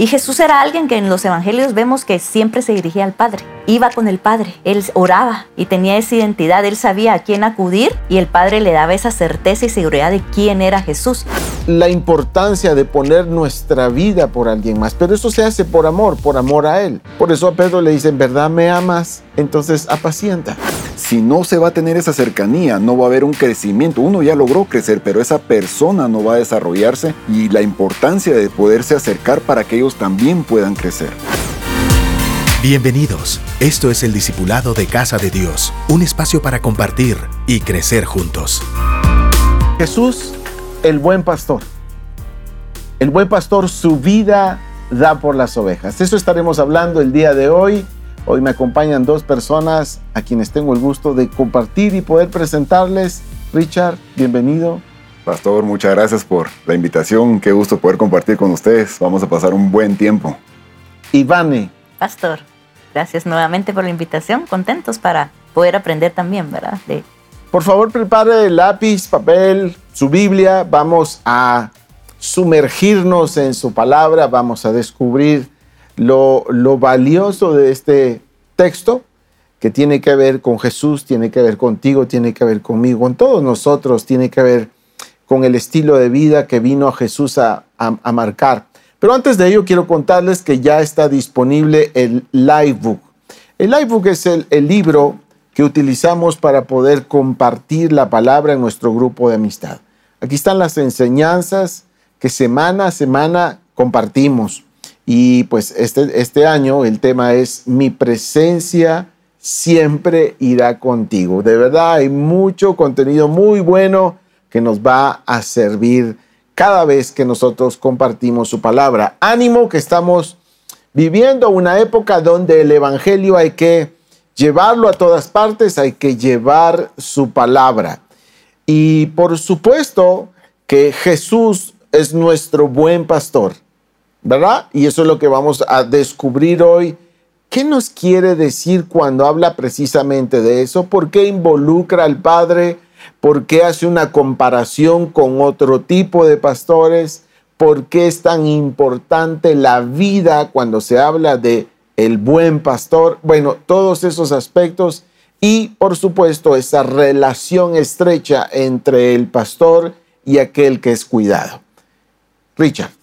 Y Jesús era alguien que en los evangelios vemos que siempre se dirigía al Padre. Iba con el Padre, él oraba y tenía esa identidad, él sabía a quién acudir y el Padre le daba esa certeza y seguridad de quién era Jesús. La importancia de poner nuestra vida por alguien más, pero eso se hace por amor, por amor a Él. Por eso a Pedro le dice, en verdad me amas, entonces apacienta. Si no se va a tener esa cercanía, no va a haber un crecimiento. Uno ya logró crecer, pero esa persona no va a desarrollarse y la importancia de poderse acercar para que ellos también puedan crecer. Bienvenidos. Esto es el Discipulado de Casa de Dios, un espacio para compartir y crecer juntos. Jesús, el buen pastor. El buen pastor su vida da por las ovejas. Eso estaremos hablando el día de hoy. Hoy me acompañan dos personas a quienes tengo el gusto de compartir y poder presentarles. Richard, bienvenido. Pastor, muchas gracias por la invitación. Qué gusto poder compartir con ustedes. Vamos a pasar un buen tiempo. Ivane. Pastor, gracias nuevamente por la invitación. Contentos para poder aprender también, ¿verdad? De... Por favor, prepare lápiz, papel, su Biblia. Vamos a sumergirnos en su palabra. Vamos a descubrir lo, valioso de este texto que tiene que ver con Jesús, tiene que ver contigo, tiene que ver conmigo, con todos nosotros, tiene que ver con el estilo de vida que vino a Jesús a, marcar. Pero antes de ello quiero contarles que ya está disponible el Livebook. El Livebook es el, el libro que utilizamos para poder compartir la palabra en nuestro grupo de amistad. Aquí están las enseñanzas que semana a semana compartimos. Y pues este, este año el tema es mi presencia siempre irá contigo. De verdad hay mucho contenido muy bueno que nos va a servir cada vez que nosotros compartimos su palabra. Ánimo que estamos viviendo una época donde el Evangelio hay que llevarlo a todas partes, hay que llevar su palabra. Y por supuesto que Jesús es nuestro buen pastor. ¿Verdad? Y eso es lo que vamos a descubrir hoy. ¿Qué nos quiere decir cuando habla precisamente de eso? ¿Por qué involucra al Padre? ¿Por qué hace una comparación con otro tipo de pastores? ¿Por qué es tan importante la vida cuando se habla de el buen pastor? Bueno, todos esos aspectos y por supuesto esa relación estrecha entre el pastor y aquel que es cuidado. Richard.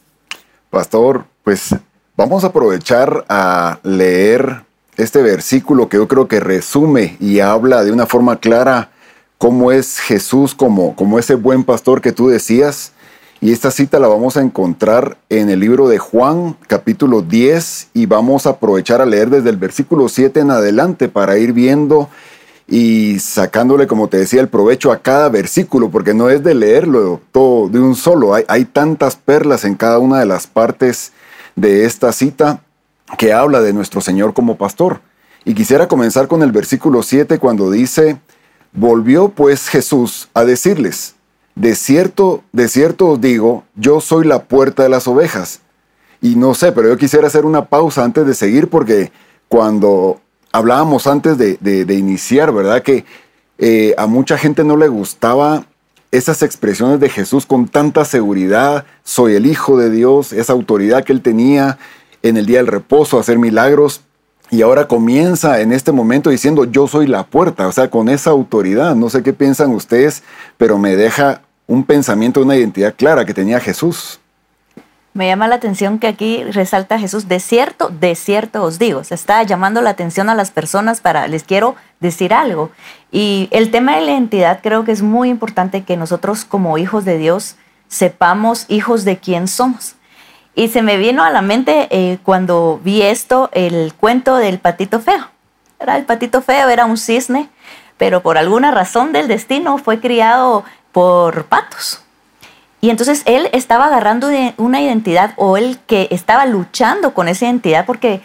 Pastor, pues vamos a aprovechar a leer este versículo que yo creo que resume y habla de una forma clara cómo es Jesús como, como ese buen pastor que tú decías. Y esta cita la vamos a encontrar en el libro de Juan, capítulo 10, y vamos a aprovechar a leer desde el versículo 7 en adelante para ir viendo y sacándole, como te decía, el provecho a cada versículo, porque no es de leerlo todo de un solo, hay, tantas perlas en cada una de las partes de esta cita que habla de nuestro Señor como pastor. Y quisiera comenzar con el versículo 7 cuando dice, volvió pues Jesús a decirles, de cierto, de cierto os digo, yo soy la puerta de las ovejas. Y no sé, pero yo quisiera hacer una pausa antes de seguir porque cuando hablábamos antes de, iniciar, ¿verdad? Que eh, a mucha gente no le gustaba esas expresiones de Jesús con tanta seguridad, soy el Hijo de Dios, esa autoridad que él tenía en el día del reposo, hacer milagros, y ahora comienza en este momento diciendo yo soy la puerta, o sea, con esa autoridad, no sé qué piensan ustedes, pero me deja un pensamiento, una identidad clara que tenía Jesús. Me llama la atención que aquí resalta Jesús, de cierto, de cierto os digo. Se está llamando la atención a las personas para, les quiero decir algo. Y el tema de la identidad creo que es muy importante que nosotros como hijos de Dios sepamos hijos de quién somos. Y se me vino a la mente eh, cuando vi esto, el cuento del patito feo. Era el patito feo, era un cisne, pero por alguna razón del destino fue criado por patos y entonces él estaba agarrando una identidad o él que estaba luchando con esa identidad porque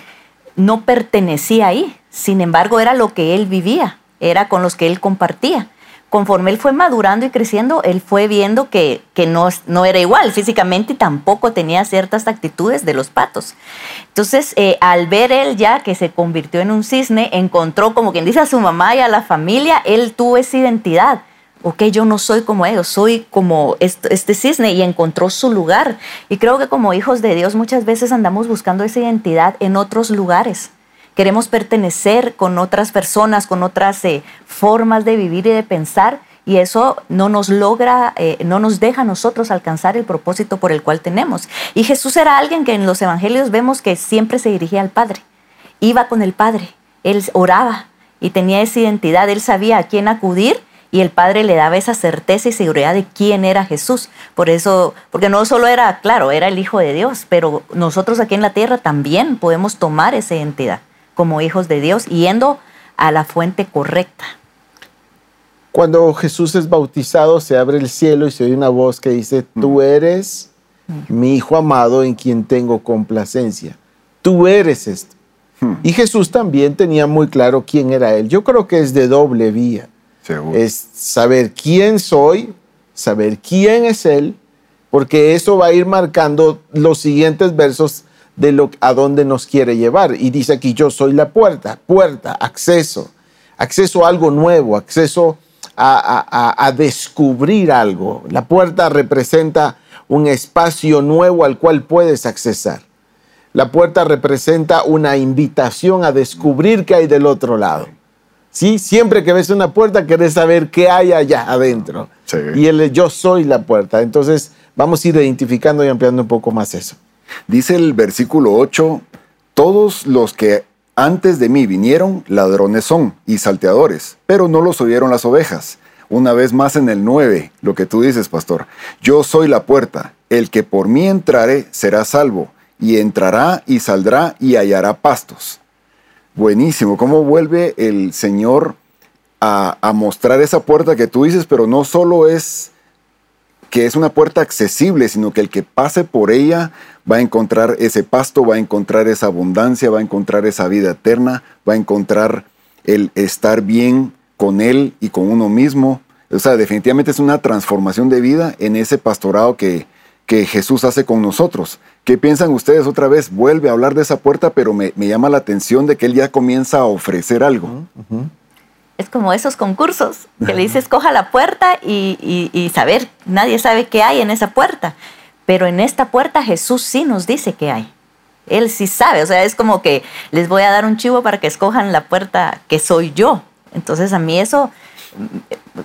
no pertenecía ahí. Sin embargo, era lo que él vivía, era con los que él compartía. Conforme él fue madurando y creciendo, él fue viendo que, no, no, era igual físicamente y tampoco tenía ciertas actitudes de los patos. Entonces, eh, al ver él ya que se convirtió en un cisne, encontró, como quien dice, a su mamá y a la familia, él tuvo esa identidad ok, yo no soy como ellos, soy como este cisne y encontró su lugar. Y creo que como hijos de Dios muchas veces andamos buscando esa identidad en otros lugares. Queremos pertenecer con otras personas, con otras eh, formas de vivir y de pensar, y eso no nos logra, eh, no nos deja a nosotros alcanzar el propósito por el cual tenemos. Y Jesús era alguien que en los evangelios vemos que siempre se dirigía al Padre, iba con el Padre, él oraba y tenía esa identidad, él sabía a quién acudir y el Padre le daba esa certeza y seguridad de quién era Jesús. Por eso, porque no solo era, claro, era el Hijo de Dios, pero nosotros aquí en la tierra también podemos tomar esa identidad como hijos de Dios yendo a la fuente correcta. Cuando Jesús es bautizado, se abre el cielo y se oye una voz que dice, tú mm. eres mi Hijo amado en quien tengo complacencia. Tú eres esto. Hmm. Y Jesús también tenía muy claro quién era Él. Yo creo que es de doble vía. Es saber quién soy, saber quién es Él, porque eso va a ir marcando los siguientes versos de lo, a dónde nos quiere llevar. Y dice aquí, yo soy la puerta, puerta, acceso, acceso a algo nuevo, acceso a, a descubrir algo. La puerta representa un espacio nuevo al cual puedes accesar. La puerta representa una invitación a descubrir qué hay del otro lado. ¿Sí? Siempre que ves una puerta, querés saber qué hay allá adentro. Y el yo soy la puerta. Entonces, vamos a ir identificando y ampliando un poco más eso. Dice el versículo 8, todos los que antes de mí vinieron, ladrones son y salteadores, pero no los oyeron las ovejas. Una vez más en el 9, lo que tú dices, pastor. Yo soy la puerta. El que por mí entrare será salvo, y entrará y saldrá y hallará pastos. Buenísimo, cómo vuelve el Señor a, mostrar esa puerta que tú dices, pero no solo es que es una puerta accesible, sino que el que pase por ella va a encontrar ese pasto, va a encontrar esa abundancia, va a encontrar esa vida eterna, va a encontrar el estar bien con Él y con uno mismo. O sea, definitivamente es una transformación de vida en ese pastorado que, que Jesús hace con nosotros. ¿Qué piensan ustedes otra vez? Vuelve a hablar de esa puerta, pero me, llama la atención de que él ya comienza a ofrecer algo. Es como esos concursos que le dices, coja la puerta y, saber, nadie sabe qué hay en esa puerta. Pero en esta puerta Jesús sí nos dice qué hay. Él sí sabe, o sea, es como que les voy a dar un chivo para que escojan la puerta que soy yo. Entonces a mí eso,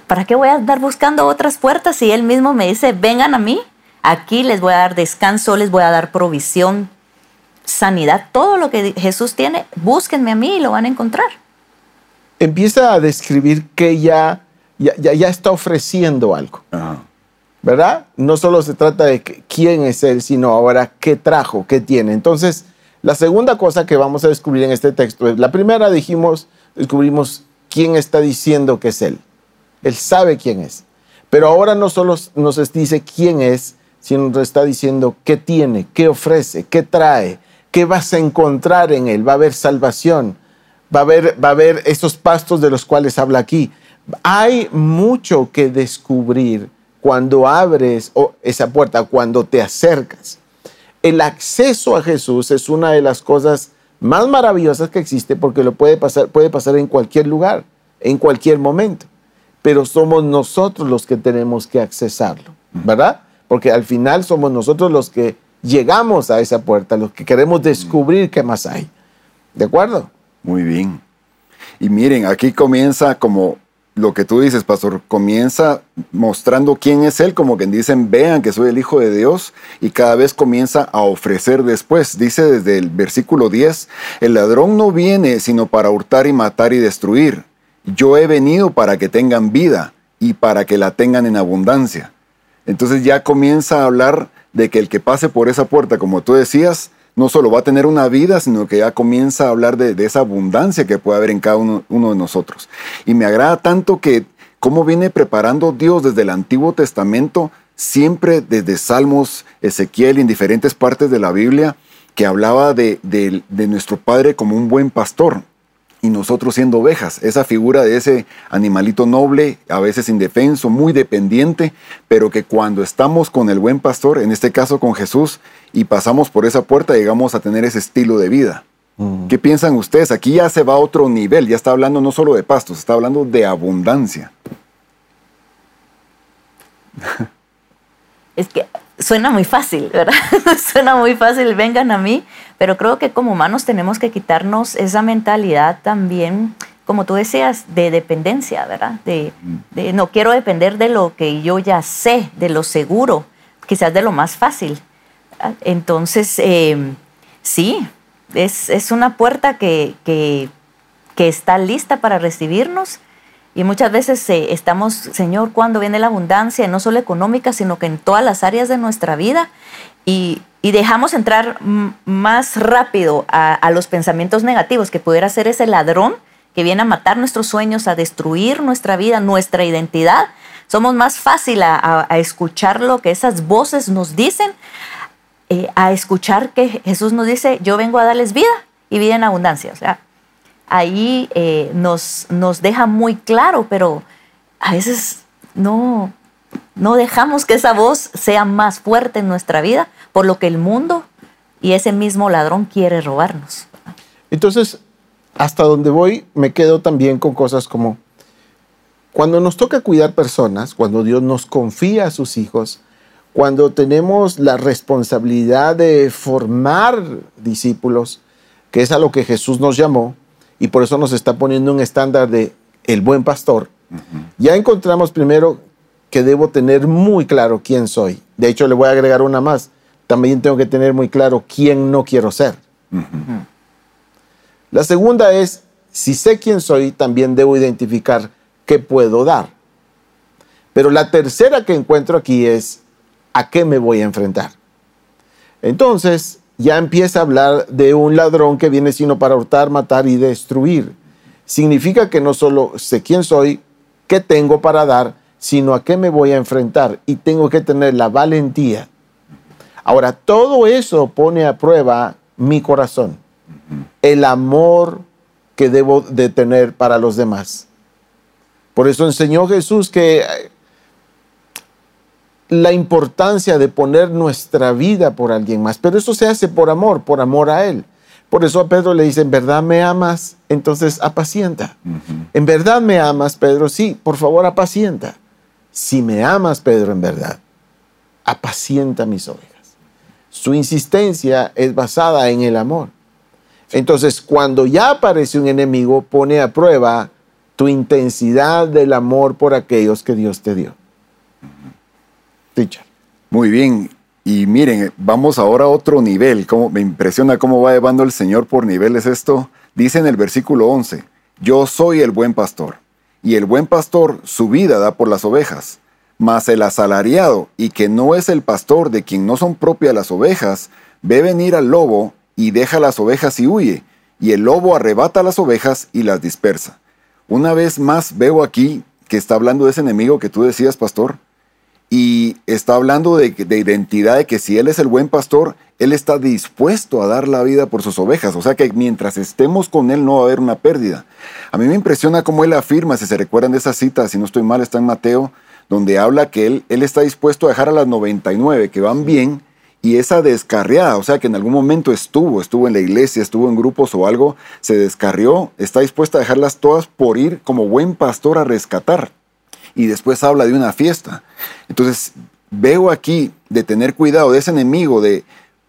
¿para qué voy a andar buscando otras puertas si Él mismo me dice, vengan a mí? Aquí les voy a dar descanso, les voy a dar provisión, sanidad, todo lo que Jesús tiene, búsquenme a mí y lo van a encontrar. Empieza a describir que ya, ya, ya está ofreciendo algo. ¿Verdad? No solo se trata de quién es Él, sino ahora qué trajo, qué tiene. Entonces, la segunda cosa que vamos a descubrir en este texto es, la primera dijimos, descubrimos quién está diciendo que es Él. Él sabe quién es. Pero ahora no solo nos dice quién es, sino nos está diciendo qué tiene, qué ofrece, qué trae, qué vas a encontrar en él. Va a haber salvación, va a haber, va a haber esos pastos de los cuales habla aquí. Hay mucho que descubrir cuando abres esa puerta, cuando te acercas. El acceso a Jesús es una de las cosas más maravillosas que existe porque lo puede pasar, puede pasar en cualquier lugar, en cualquier momento. Pero somos nosotros los que tenemos que accesarlo, ¿verdad? Porque al final somos nosotros los que llegamos a esa puerta, los que queremos descubrir qué más hay. ¿De acuerdo? Muy bien. Y miren, aquí comienza como lo que tú dices, pastor, comienza mostrando quién es Él, como que dicen, vean que soy el Hijo de Dios, y cada vez comienza a ofrecer después. Dice desde el versículo 10, el ladrón no viene sino para hurtar y matar y destruir. Yo he venido para que tengan vida y para que la tengan en abundancia. Entonces ya comienza a hablar de que el que pase por esa puerta, como tú decías, no solo va a tener una vida, sino que ya comienza a hablar de, esa abundancia que puede haber en cada uno, de nosotros. Y me agrada tanto que cómo viene preparando Dios desde el Antiguo Testamento, siempre desde Salmos, Ezequiel en diferentes partes de la Biblia, que hablaba de nuestro Padre como un buen pastor y nosotros siendo ovejas. Esa figura de ese animalito noble, a veces indefenso, muy dependiente, pero que cuando estamos con el buen pastor, en este caso con Jesús, y pasamos por esa puerta, llegamos a tener ese estilo de vida. Mm. ¿Qué piensan ustedes? Aquí ya se va a otro nivel, ya está hablando no solo de pastos, está hablando de abundancia. es que suena muy fácil, ¿verdad? suena muy fácil, vengan a mí, pero creo que como humanos tenemos que quitarnos esa mentalidad también, como tú decías, de dependencia, ¿verdad? De, no quiero depender de lo que yo ya sé, de lo seguro, quizás de lo más fácil. Entonces, em, sí, es, es, una puerta que, que, que está lista para recibirnos y muchas veces eh, estamos, Señor, cuando viene la abundancia, no solo económica, sino que en todas las áreas de nuestra vida, y, dejamos entrar más rápido a, los pensamientos negativos, que pudiera ser ese ladrón que viene a matar nuestros sueños, a destruir nuestra vida, nuestra identidad. Somos más fácil a, escuchar lo que esas voces nos dicen, eh, a escuchar que Jesús nos dice, yo vengo a darles vida y vida en abundancia. O sea, ahí eh, nos, nos deja muy claro, pero a veces no, no dejamos que esa voz sea más fuerte en nuestra vida por lo que el mundo y ese mismo ladrón quiere robarnos. Entonces, hasta donde voy, me quedo también con cosas como, cuando nos toca cuidar personas, cuando Dios nos confía a sus hijos, cuando tenemos la responsabilidad de formar discípulos, que es a lo que Jesús nos llamó, y por eso nos está poniendo un estándar de el buen pastor. Ya encontramos primero que debo tener muy claro quién soy. De hecho, le voy a agregar una más. También tengo que tener muy claro quién no quiero ser. La segunda es, si sé quién soy, también debo identificar qué puedo dar. Pero la tercera que encuentro aquí es, ¿a qué me voy a enfrentar? Entonces, ya empieza a hablar de un ladrón que viene sino para hurtar, matar y destruir. Significa que no solo sé quién soy, qué tengo para dar, sino a qué me voy a enfrentar y tengo que tener la valentía. Ahora, todo eso pone a prueba mi corazón, el amor que debo de tener para los demás. Por eso enseñó Jesús que la importancia de poner nuestra vida por alguien más, pero eso se hace por amor, por amor a Él. Por eso a Pedro le dice, ¿en verdad me amas? Entonces apacienta. ¿En verdad me amas, Pedro? Sí, por favor, apacienta. Si me amas, Pedro, en verdad, apacienta mis ovejas. Su insistencia es basada en el amor. Entonces, cuando ya aparece un enemigo, pone a prueba tu intensidad del amor por aquellos que Dios te dio. Muy bien. Y miren, vamos ahora a otro nivel. Como, me impresiona cómo va llevando el Señor por niveles esto. Dice en el versículo 11, yo soy el buen pastor, y el buen pastor su vida da por las ovejas. Mas el asalariado, y que no es el pastor de quien no son propias las ovejas, ve venir al lobo y deja las ovejas y huye, y el lobo arrebata las ovejas y las dispersa. Una vez más veo aquí que está hablando de ese enemigo que tú decías, pastor, y está hablando de, identidad, de que si Él es el buen pastor, Él está dispuesto a dar la vida por sus ovejas. O sea que mientras estemos con Él no va a haber una pérdida. A mí me impresiona cómo Él afirma, si se recuerdan de esa cita, si no estoy mal, está en Mateo, donde habla que Él, él está dispuesto a dejar a las 99 que van bien y esa descarriada, o sea que en algún momento estuvo, estuvo en la iglesia, estuvo en grupos o algo, se descarrió, está dispuesta a dejarlas todas por ir como buen pastor a rescatar y después habla de una fiesta. Entonces, veo aquí de tener cuidado de ese enemigo de,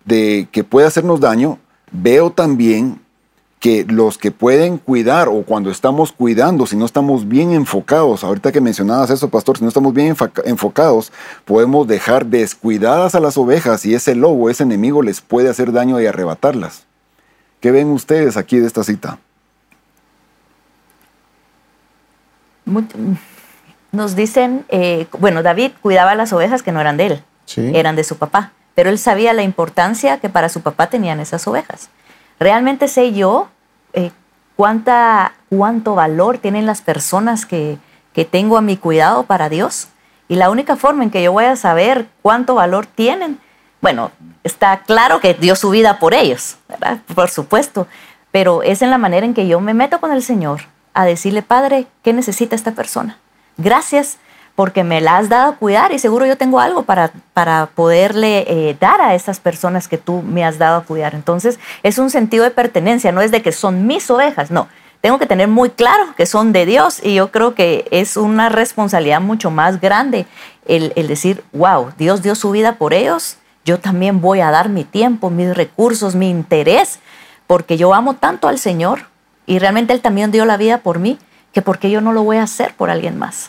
que puede hacernos daño, veo también que los que pueden cuidar o cuando estamos cuidando, si no estamos bien enfocados, ahorita que mencionabas eso, pastor, si no estamos bien enfocados, podemos dejar descuidadas a las ovejas y ese lobo, ese enemigo les puede hacer daño y arrebatarlas. ¿Qué ven ustedes aquí de esta cita? Nos dicen, eh, bueno, David cuidaba las ovejas que no eran de él, eran de su papá, pero él sabía la importancia que para su papá tenían esas ovejas. Realmente sé yo eh, cuánta, cuánto valor tienen las personas que, que tengo a mi cuidado para Dios. Y la única forma en que yo voy a saber cuánto valor tienen, bueno, está claro que dio su vida por ellos, ¿verdad? Por supuesto, pero es en la manera en que yo me meto con el Señor a decirle, Padre, ¿qué necesita esta persona? Gracias porque me la has dado a cuidar y seguro yo tengo algo para, para poderle eh, dar a esas personas que tú me has dado a cuidar. Entonces es un sentido de pertenencia, no es de que son mis ovejas, no. tengo que tener muy claro que son de Dios y yo creo que es una responsabilidad mucho más grande el, el decir, wow, Dios dio su vida por ellos, yo también voy a dar mi tiempo, mis recursos, mi interés, porque yo amo tanto al Señor y realmente Él también dio la vida por mí, que porque yo no lo voy a hacer por alguien más.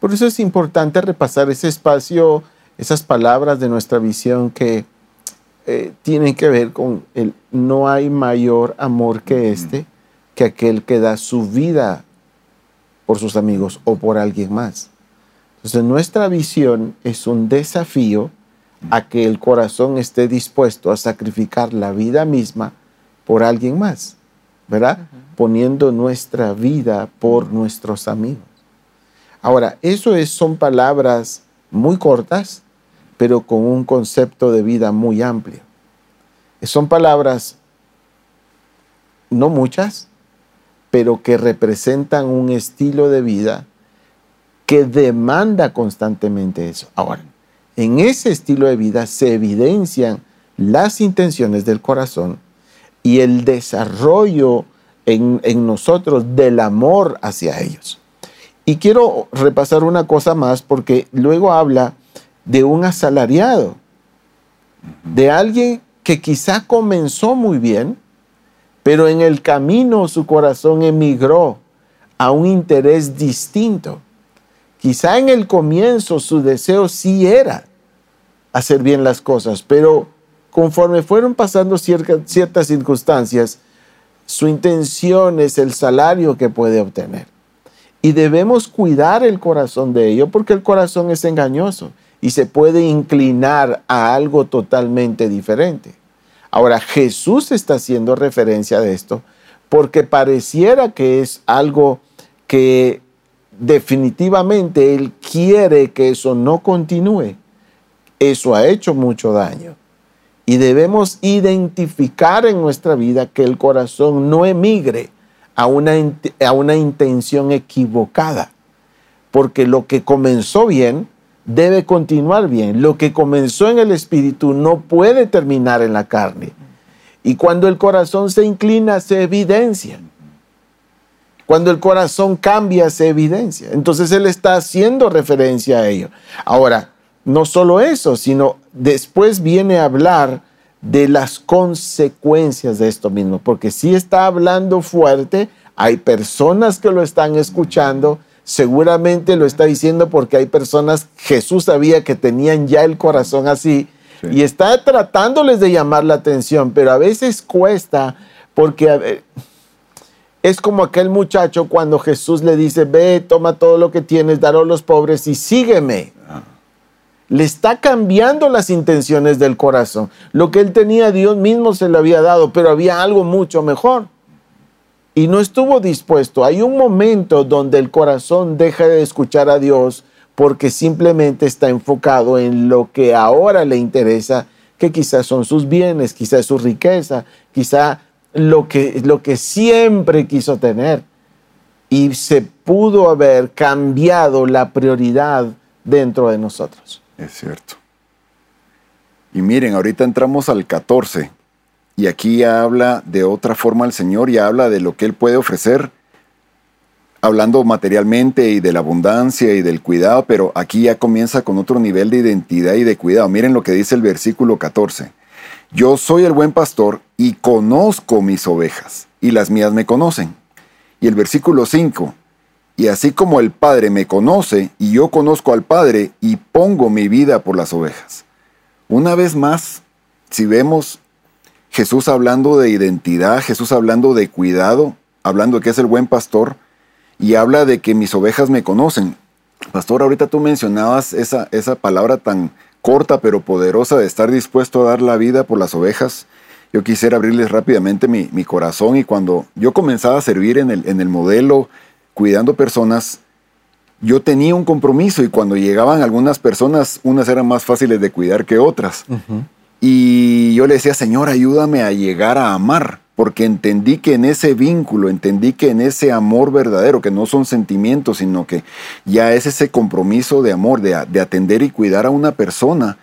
Por eso es importante repasar ese espacio, esas palabras de nuestra visión que eh, tienen que ver con el no hay mayor amor que este, que aquel que da su vida por sus amigos o por alguien más. Entonces nuestra visión es un desafío a que el corazón esté dispuesto a sacrificar la vida misma por alguien más, ¿verdad? Poniendo nuestra vida por nuestros amigos. Ahora, eso es, son palabras muy cortas, pero con un concepto de vida muy amplio. Son palabras no muchas, pero que representan un estilo de vida que demanda constantemente eso. Ahora, en ese estilo de vida se evidencian las intenciones del corazón y el desarrollo en, en nosotros del amor hacia ellos. Y quiero repasar una cosa más porque luego habla de un asalariado, de alguien que quizá comenzó muy bien, pero en el camino su corazón emigró a un interés distinto. Quizá en el comienzo su deseo sí era hacer bien las cosas, pero conforme fueron pasando ciertas circunstancias, su intención es el salario que puede obtener. Y debemos cuidar el corazón de ello porque el corazón es engañoso y se puede inclinar a algo totalmente diferente. Ahora, Jesús está haciendo referencia de esto porque pareciera que es algo que definitivamente Él quiere que eso no continúe. Eso ha hecho mucho daño. Y debemos identificar en nuestra vida que el corazón no emigre a una, a una intención equivocada, porque lo que comenzó bien debe continuar bien. Lo que comenzó en el espíritu no puede terminar en la carne. Y cuando el corazón se inclina, se evidencia. Cuando el corazón cambia, se evidencia. Entonces Él está haciendo referencia a ello. Ahora, no solo eso, sino después viene a hablar de las consecuencias de esto mismo, porque si está hablando fuerte, hay personas que lo están escuchando, seguramente lo está diciendo porque hay personas, Jesús sabía que tenían ya el corazón así, y está tratándoles de llamar la atención, pero a veces cuesta porque es como aquel muchacho cuando Jesús le dice, ve, toma todo lo que tienes, dalo a los pobres y sígueme le está cambiando las intenciones del corazón. Lo que él tenía, Dios mismo se lo había dado, pero había algo mucho mejor. Y no estuvo dispuesto. Hay un momento donde el corazón deja de escuchar a Dios porque simplemente está enfocado en lo que ahora le interesa, que quizás son sus bienes, quizás su riqueza, quizá lo que, lo que siempre quiso tener. Y se pudo haber cambiado la prioridad dentro de nosotros. Es cierto. Y miren, ahorita entramos al 14 y aquí ya habla de otra forma el Señor, ya habla de lo que Él puede ofrecer, hablando materialmente y de la abundancia y del cuidado, pero aquí ya comienza con otro nivel de identidad y de cuidado. Miren lo que dice el versículo 14. Yo soy el buen pastor y conozco mis ovejas y las mías me conocen. Y el versículo 5, y así como el Padre me conoce y yo conozco al Padre y pongo mi vida por las ovejas. Una vez más, si vemos Jesús hablando de identidad, Jesús hablando de cuidado, hablando de que es el buen pastor y habla de que mis ovejas me conocen. Pastor, ahorita tú mencionabas esa, esa palabra tan corta pero poderosa de estar dispuesto a dar la vida por las ovejas. Yo quisiera abrirles rápidamente mi, mi corazón y cuando yo comenzaba a servir en el, en el modelo cuidando personas, yo tenía un compromiso y cuando llegaban algunas personas, unas eran más fáciles de cuidar que otras. Y yo le decía, Señor, ayúdame a llegar a amar, porque entendí que en ese vínculo, entendí que en ese amor verdadero, que no son sentimientos, sino que ya es ese compromiso de amor, de, de atender y cuidar a una persona,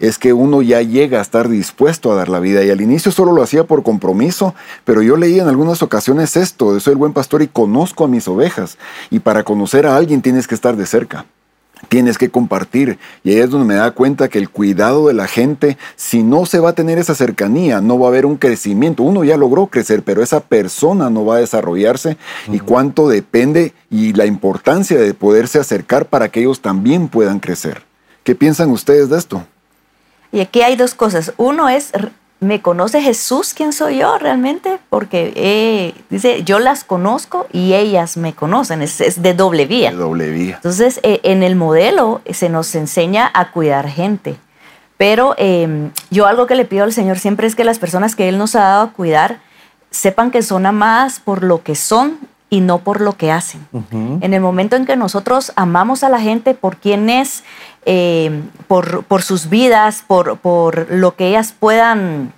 es que uno ya llega a estar dispuesto a dar la vida. Y al inicio solo lo hacía por compromiso, pero yo leí en algunas ocasiones esto, soy el buen pastor y conozco a mis ovejas. Y para conocer a alguien tienes que estar de cerca tienes que compartir. Y ahí es donde me da cuenta que el cuidado de la gente, si no se va a tener esa cercanía, no va a haber un crecimiento. Uno ya logró crecer, pero esa persona no va a desarrollarse. Y cuánto depende y la importancia de poderse acercar para que ellos también puedan crecer. ¿Qué piensan ustedes de esto? Y aquí hay dos cosas. Uno es ¿me conoce Jesús quién soy yo realmente? Porque eh, dice, yo las conozco y ellas me conocen, es, de doble vía. De doble vía. Entonces, eh, en el modelo se nos enseña a cuidar gente. Pero em, yo algo que le pido al Señor siempre es que las personas que Él nos ha dado a cuidar sepan que son amadas por lo que son y no por lo que hacen. En el momento en que nosotros amamos a la gente por quién es, eh, por, por, sus vidas, por, por lo que ellas puedan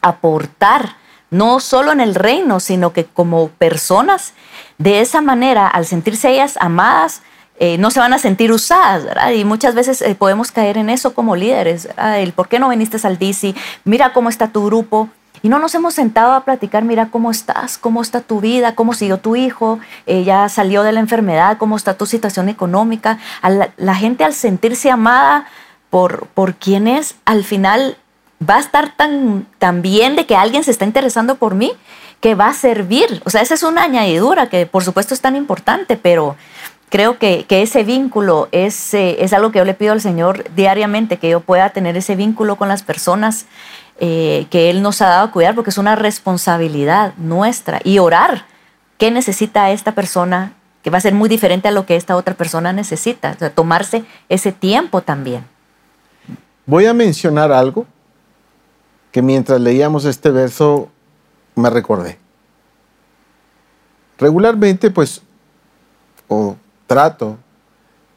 aportar, no solo en el reino, sino que como personas, de esa manera, al sentirse ellas amadas, eh, no se van a sentir usadas, ¿verdad? Y muchas veces eh, podemos caer en eso como líderes, el por qué no viniste al DC, mira cómo está tu grupo, y no nos hemos sentado a platicar, mira cómo estás, cómo está tu vida, cómo siguió tu hijo, ya salió de la enfermedad, cómo está tu situación económica. la, gente al sentirse amada por, por quien es, al final va a estar tan, tan bien de que alguien se está interesando por mí que va a servir. O sea, esa es una añadidura que por supuesto es tan importante, pero creo que, que ese vínculo es, eh, es algo que yo le pido al Señor diariamente, que yo pueda tener ese vínculo con las personas eh, que Él nos ha dado a cuidar, porque es una responsabilidad nuestra. Y orar, ¿qué necesita esta persona? Que va a ser muy diferente a lo que esta otra persona necesita. O sea, tomarse ese tiempo también. Voy a mencionar algo que mientras leíamos este verso me recordé. Regularmente, pues, o trato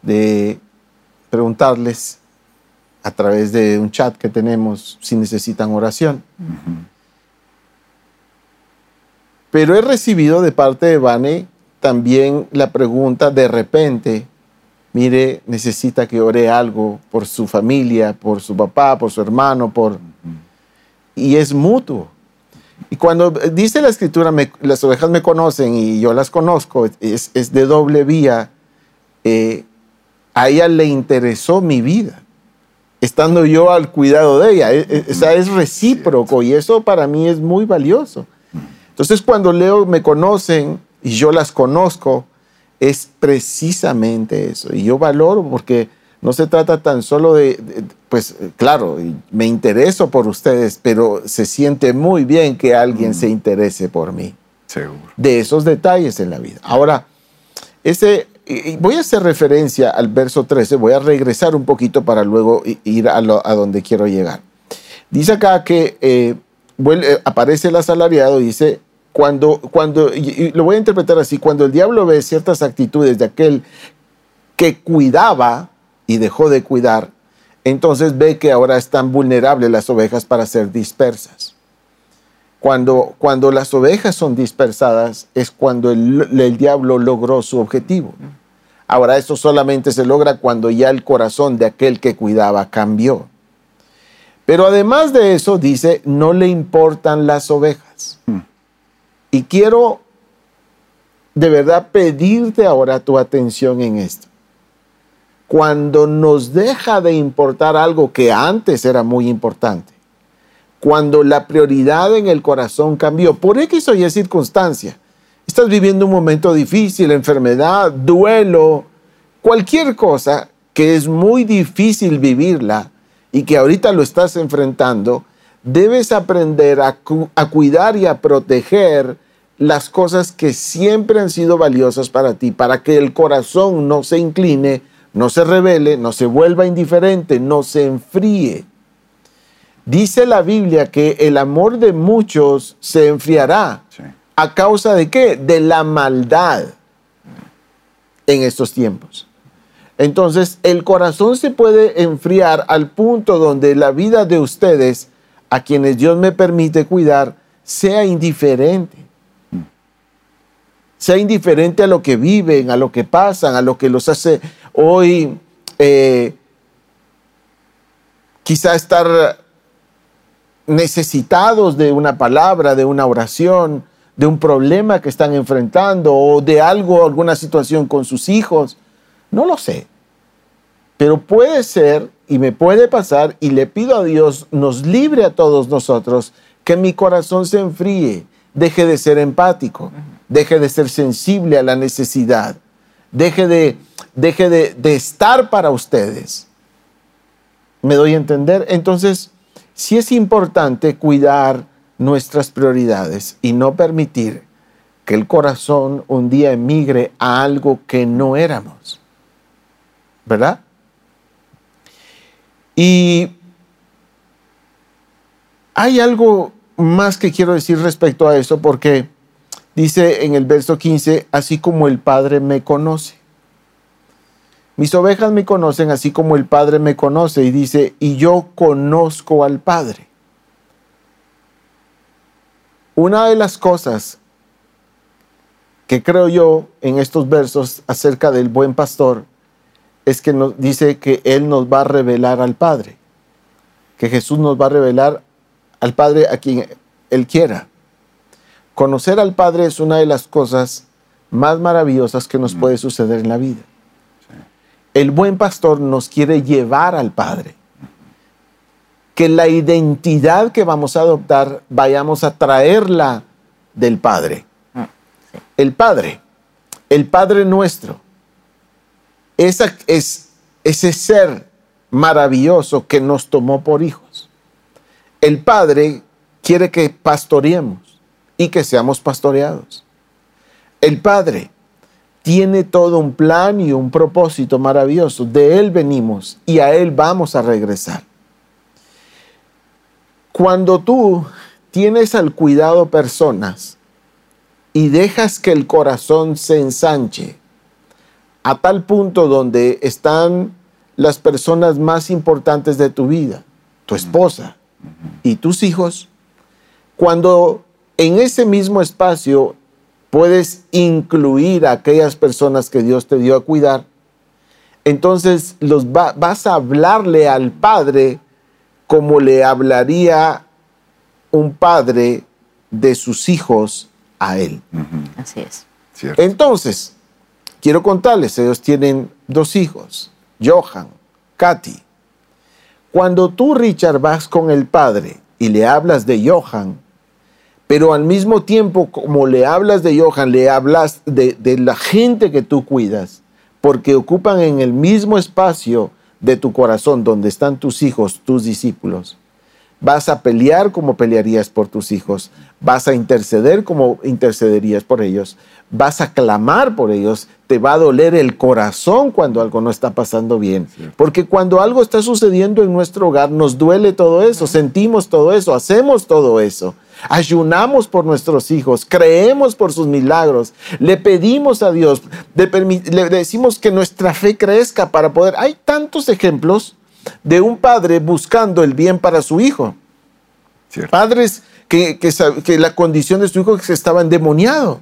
de preguntarles a través de un chat que tenemos si necesitan oración. Pero he recibido de parte de Vane también la pregunta de repente, mire, necesita que ore algo por su familia, por su papá, por su hermano, por... Y es mutuo. Y cuando dice la escritura, las ovejas me conocen y yo las conozco, es, de doble vía, eh, a ella le interesó mi vida estando yo al cuidado de ella. E, e, o sea, es recíproco y eso para mí es muy valioso. Entonces cuando leo me conocen y yo las conozco, es precisamente eso. Y yo valoro porque no se trata tan solo de, pues claro, me intereso por ustedes, pero se siente muy bien que alguien se interese por mí. Seguro. De esos detalles en la vida. Ahora, ese voy a hacer referencia al verso 13, voy a regresar un poquito para luego ir a, donde quiero llegar. Dice acá que eh, eh, aparece el asalariado, dice, cuando, cuando, y lo voy a interpretar así, cuando el diablo ve ciertas actitudes de aquel que cuidaba y dejó de cuidar, entonces ve que ahora están vulnerables las ovejas para ser dispersas. Cuando, cuando las ovejas son dispersadas es cuando el diablo logró su objetivo. Ahora, esto solamente se logra cuando ya el corazón de aquel que cuidaba cambió. Pero además de eso, dice, no le importan las ovejas. Hmm. Y quiero de verdad pedirte ahora tu atención en esto. Cuando nos deja de importar algo que antes era muy importante, cuando la prioridad en el corazón cambió, por X o Y circunstancia, estás viviendo un momento difícil, enfermedad, duelo, cualquier cosa que es muy difícil vivirla y que ahorita lo estás enfrentando, debes aprender a, cuidar y a proteger las cosas que siempre han sido valiosas para ti, para que el corazón no se incline, no se revele, no se vuelva indiferente, no se enfríe. Dice la Biblia que el amor de muchos se enfriará. ¿A causa de qué? De la maldad en estos tiempos. Entonces, el corazón se puede enfriar al punto donde la vida de ustedes, a quienes Dios me permite cuidar, sea indiferente. Sea indiferente a lo que viven, a lo que pasan, a lo que los hace hoy eh, quizá estar necesitados de una palabra, de una oración, de un problema que están enfrentando o de algo, alguna situación con sus hijos. No lo sé. Pero puede ser y me puede pasar y le pido a Dios nos libre a todos nosotros que mi corazón se enfríe, deje de ser empático, deje de ser sensible a la necesidad, deje de, deje de, de estar para ustedes. ¿Me doy a entender? Entonces, sí es importante cuidar nuestras prioridades y no permitir que el corazón un día emigre a algo que no éramos. ¿Verdad? Y hay algo más que quiero decir respecto a eso porque dice en el verso 15, así como el Padre me conoce. Mis ovejas me conocen así como el Padre me conoce y dice, y yo conozco al Padre. Una de las cosas que creo yo en estos versos acerca del buen pastor es que nos dice que Él nos va a revelar al Padre, que Jesús nos va a revelar al Padre a quien Él quiera. Conocer al Padre es una de las cosas más maravillosas que nos puede suceder en la vida el buen pastor nos quiere llevar al Padre. Que la identidad que vamos a adoptar vayamos a traerla del Padre. Ah, el Padre, el Padre nuestro, esa, es ese ser maravilloso que nos tomó por hijos. El Padre quiere que pastoreemos y que seamos pastoreados. El Padre tiene todo un plan y un propósito maravilloso. De Él venimos y a Él vamos a regresar. Cuando tú tienes al cuidado personas y dejas que el corazón se ensanche a tal punto donde están las personas más importantes de tu vida, tu esposa y tus hijos, cuando en ese mismo espacio puedes incluir a aquellas personas que Dios te dio a cuidar, entonces los vas a hablarle al Padre como le hablaría un padre de sus hijos a él. Así es. Entonces, quiero contarles, ellos tienen dos hijos, Johan, Katy. Cuando tú, Richard, vas con el padre y le hablas de Johan, pero al mismo tiempo, como le hablas de Johan, le hablas de, la gente que tú cuidas, porque ocupan en el mismo espacio de tu corazón donde están tus hijos, tus discípulos. Vas a pelear como pelearías por tus hijos, vas a interceder como intercederías por ellos, vas a clamar por ellos, te va a doler el corazón cuando algo no está pasando bien. Porque cuando algo está sucediendo en nuestro hogar, nos duele todo eso, sentimos todo eso, hacemos todo eso ayunamos por nuestros hijos, creemos por sus milagros, le pedimos a Dios, le, decimos que nuestra fe crezca para poder... Hay tantos ejemplos de un padre buscando el bien para su hijo. Padres que, que, la condición de su hijo estaba endemoniado.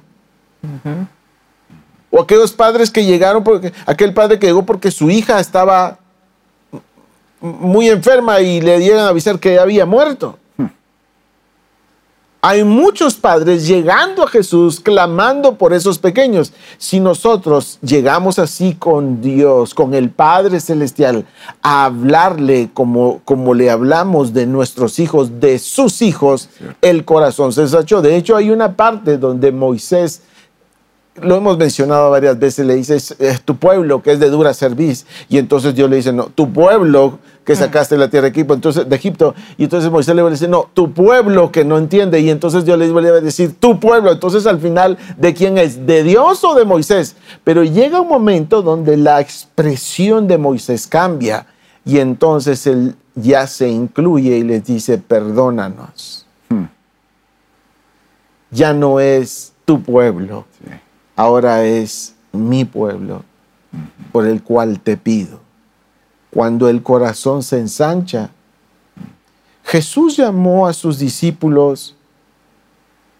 O aquellos padres que llegaron, porque, aquel padre que llegó porque su hija estaba muy enferma y le dieron a avisar que había muerto. Hay muchos padres llegando a Jesús, clamando por esos pequeños. Si nosotros llegamos así con Dios, con el Padre Celestial, a hablarle como, como le hablamos de nuestros hijos, de sus hijos, el corazón se sachó. De hecho, hay una parte donde Moisés lo hemos mencionado varias veces, le dices, es tu pueblo que es de dura serviz. Y entonces Dios le dice, no, tu pueblo que sacaste de la tierra de Egipto, entonces, de Egipto. Y entonces Moisés le va a decir, no, tu pueblo que no entiende. Y entonces Dios le va a decir, tu pueblo. Entonces al final, ¿de quién es? ¿De Dios o de Moisés? Pero llega un momento donde la expresión de Moisés cambia. Y entonces él ya se incluye y les dice, perdónanos. Hmm. Ya no es tu pueblo ahora es mi pueblo por el cual te pido. Cuando el corazón se ensancha, Jesús llamó a sus discípulos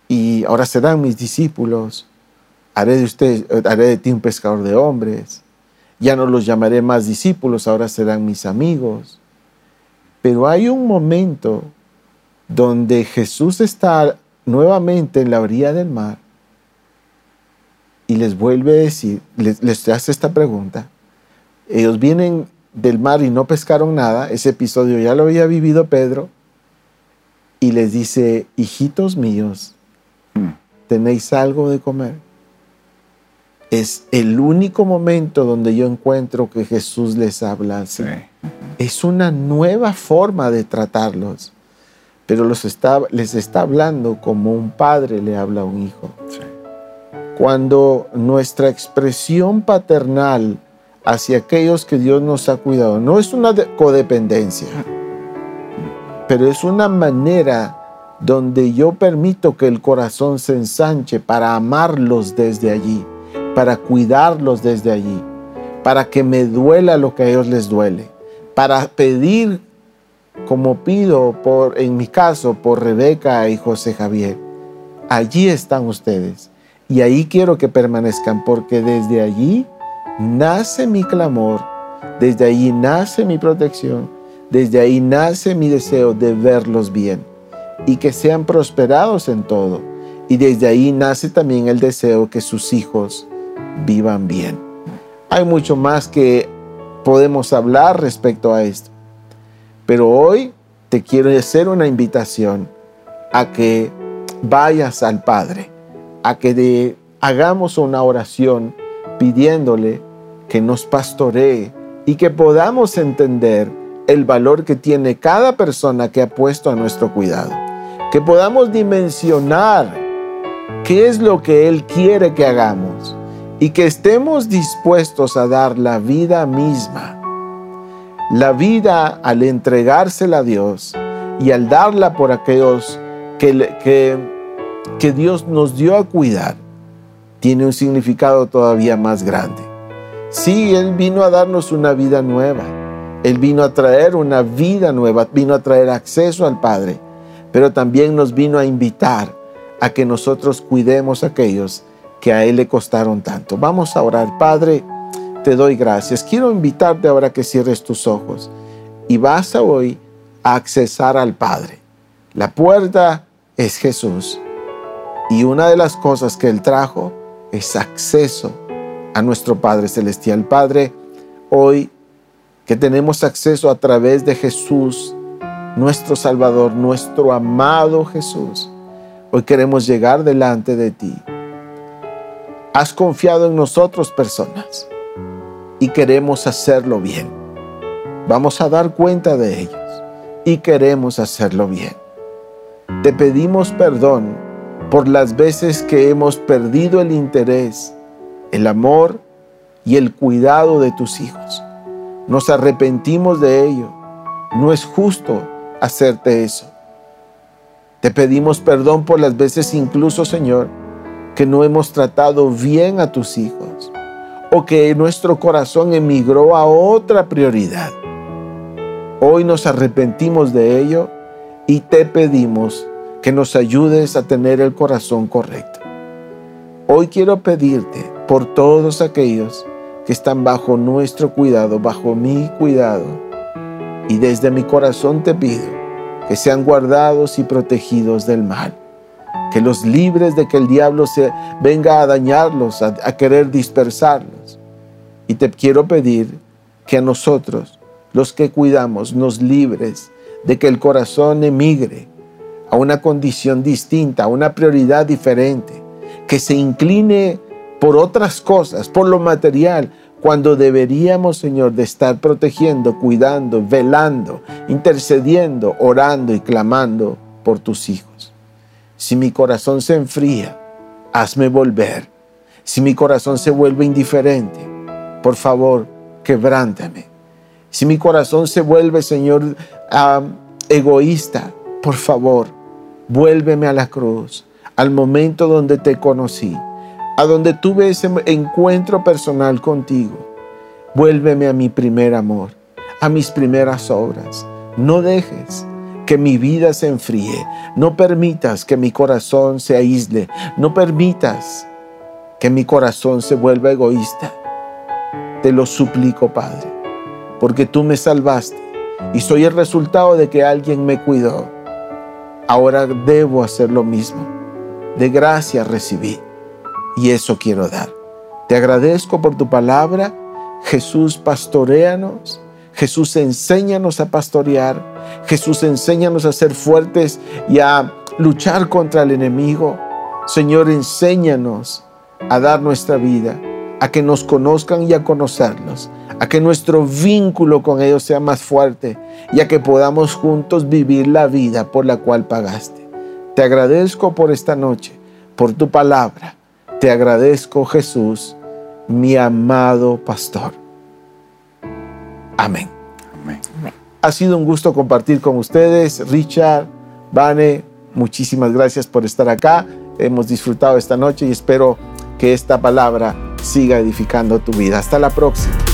y ahora serán mis discípulos. Haré de usted, haré de ti un pescador de hombres. Ya no los llamaré más discípulos, ahora serán mis amigos. Pero hay un momento donde Jesús está nuevamente en la orilla del mar y les vuelve a decir, les, les hace esta pregunta. Ellos vienen del mar y no pescaron nada. Ese episodio ya lo había vivido Pedro. Y les dice, hijitos míos, ¿tenéis algo de comer? Es el único momento donde yo encuentro que Jesús les habla así. Es una nueva forma de tratarlos, pero los está, les está hablando como un padre le habla a un hijo. Cuando nuestra expresión paternal hacia aquellos que Dios nos ha cuidado no es una codependencia, pero es una manera donde yo permito que el corazón se ensanche para amarlos desde allí, para cuidarlos desde allí, para que me duela lo que a ellos les duele, para pedir como pido por en mi caso por Rebeca y José Javier. Allí están ustedes y ahí quiero que permanezcan porque desde allí nace mi clamor, desde allí nace mi protección, desde ahí nace mi deseo de verlos bien y que sean prosperados en todo. Y desde ahí nace también el deseo que sus hijos vivan bien. Hay mucho más que podemos hablar respecto a esto. Pero hoy te quiero hacer una invitación a que vayas al Padre, a que hagamos una oración pidiéndole que nos pastoree y que podamos entender el valor que tiene cada persona que ha puesto a nuestro cuidado que podamos dimensionar qué es lo que Él quiere que hagamos y que estemos dispuestos a dar la vida misma. La vida al entregársela a Dios y al darla por aquellos que, que, que Dios nos dio a cuidar, tiene un significado todavía más grande. Sí, Él vino a darnos una vida nueva. Él vino a traer una vida nueva, vino a traer acceso al Padre pero también nos vino a invitar a que nosotros cuidemos a aquellos que a Él le costaron tanto. Vamos a orar. Padre, te doy gracias. Quiero invitarte ahora que cierres tus ojos y vas a hoy a accesar al Padre. La puerta es Jesús y una de las cosas que Él trajo es acceso a nuestro Padre Celestial. Padre, hoy que tenemos acceso a través de Jesús, nuestro Salvador, nuestro amado Jesús. Hoy queremos llegar delante de ti. Has confiado en nosotros personas y queremos hacerlo bien. Vamos a dar cuenta de ellos y queremos hacerlo bien. Te pedimos perdón por las veces que hemos perdido el interés, el amor y el cuidado de tus hijos. Nos arrepentimos de ello. No es justo hacerte eso. Te pedimos perdón por las veces incluso, Señor, que no hemos tratado bien a tus hijos o que nuestro corazón emigró a otra prioridad. Hoy nos arrepentimos de ello y te pedimos que nos ayudes a tener el corazón correcto. Hoy quiero pedirte por todos aquellos que están bajo nuestro cuidado, bajo mi cuidado, y desde mi corazón te pido que sean guardados y protegidos del mal, que los libres de que el diablo se venga a dañarlos, a, a querer dispersarlos. Y te quiero pedir que a nosotros, los que cuidamos, nos libres de que el corazón emigre a una condición distinta, a una prioridad diferente, que se incline por otras cosas, por lo material, cuando deberíamos, Señor, de estar protegiendo, cuidando, velando, intercediendo, orando y clamando por tus hijos. Si mi corazón se enfría, hazme volver. Si mi corazón se vuelve indiferente, por favor, quebrántame. Si mi corazón se vuelve, Señor, egoísta, por favor, vuélveme a la cruz, al momento donde te conocí a donde tuve ese encuentro personal contigo. Vuélveme a mi primer amor, a mis primeras obras. No dejes que mi vida se enfríe. No permitas que mi corazón se aísle. No permitas que mi corazón se vuelva egoísta. Te lo suplico, Padre, porque tú me salvaste y soy el resultado de que alguien me cuidó. Ahora debo hacer lo mismo. De gracia recibí y eso quiero dar. Te agradezco por tu palabra. Jesús, pastoreanos. Jesús, enséñanos a pastorear. Jesús, enséñanos a ser fuertes y a luchar contra el enemigo. Señor, enséñanos a dar nuestra vida, a que nos conozcan y a conocerlos, a que nuestro vínculo con ellos sea más fuerte y a que podamos juntos vivir la vida por la cual pagaste. Te agradezco por esta noche, por tu palabra. Te agradezco, Jesús, mi amado pastor. Amén. Amén. Ha sido un gusto compartir con ustedes. Richard, Vane, muchísimas gracias por estar acá. Hemos disfrutado esta noche y espero que esta palabra siga edificando tu vida. Hasta la próxima.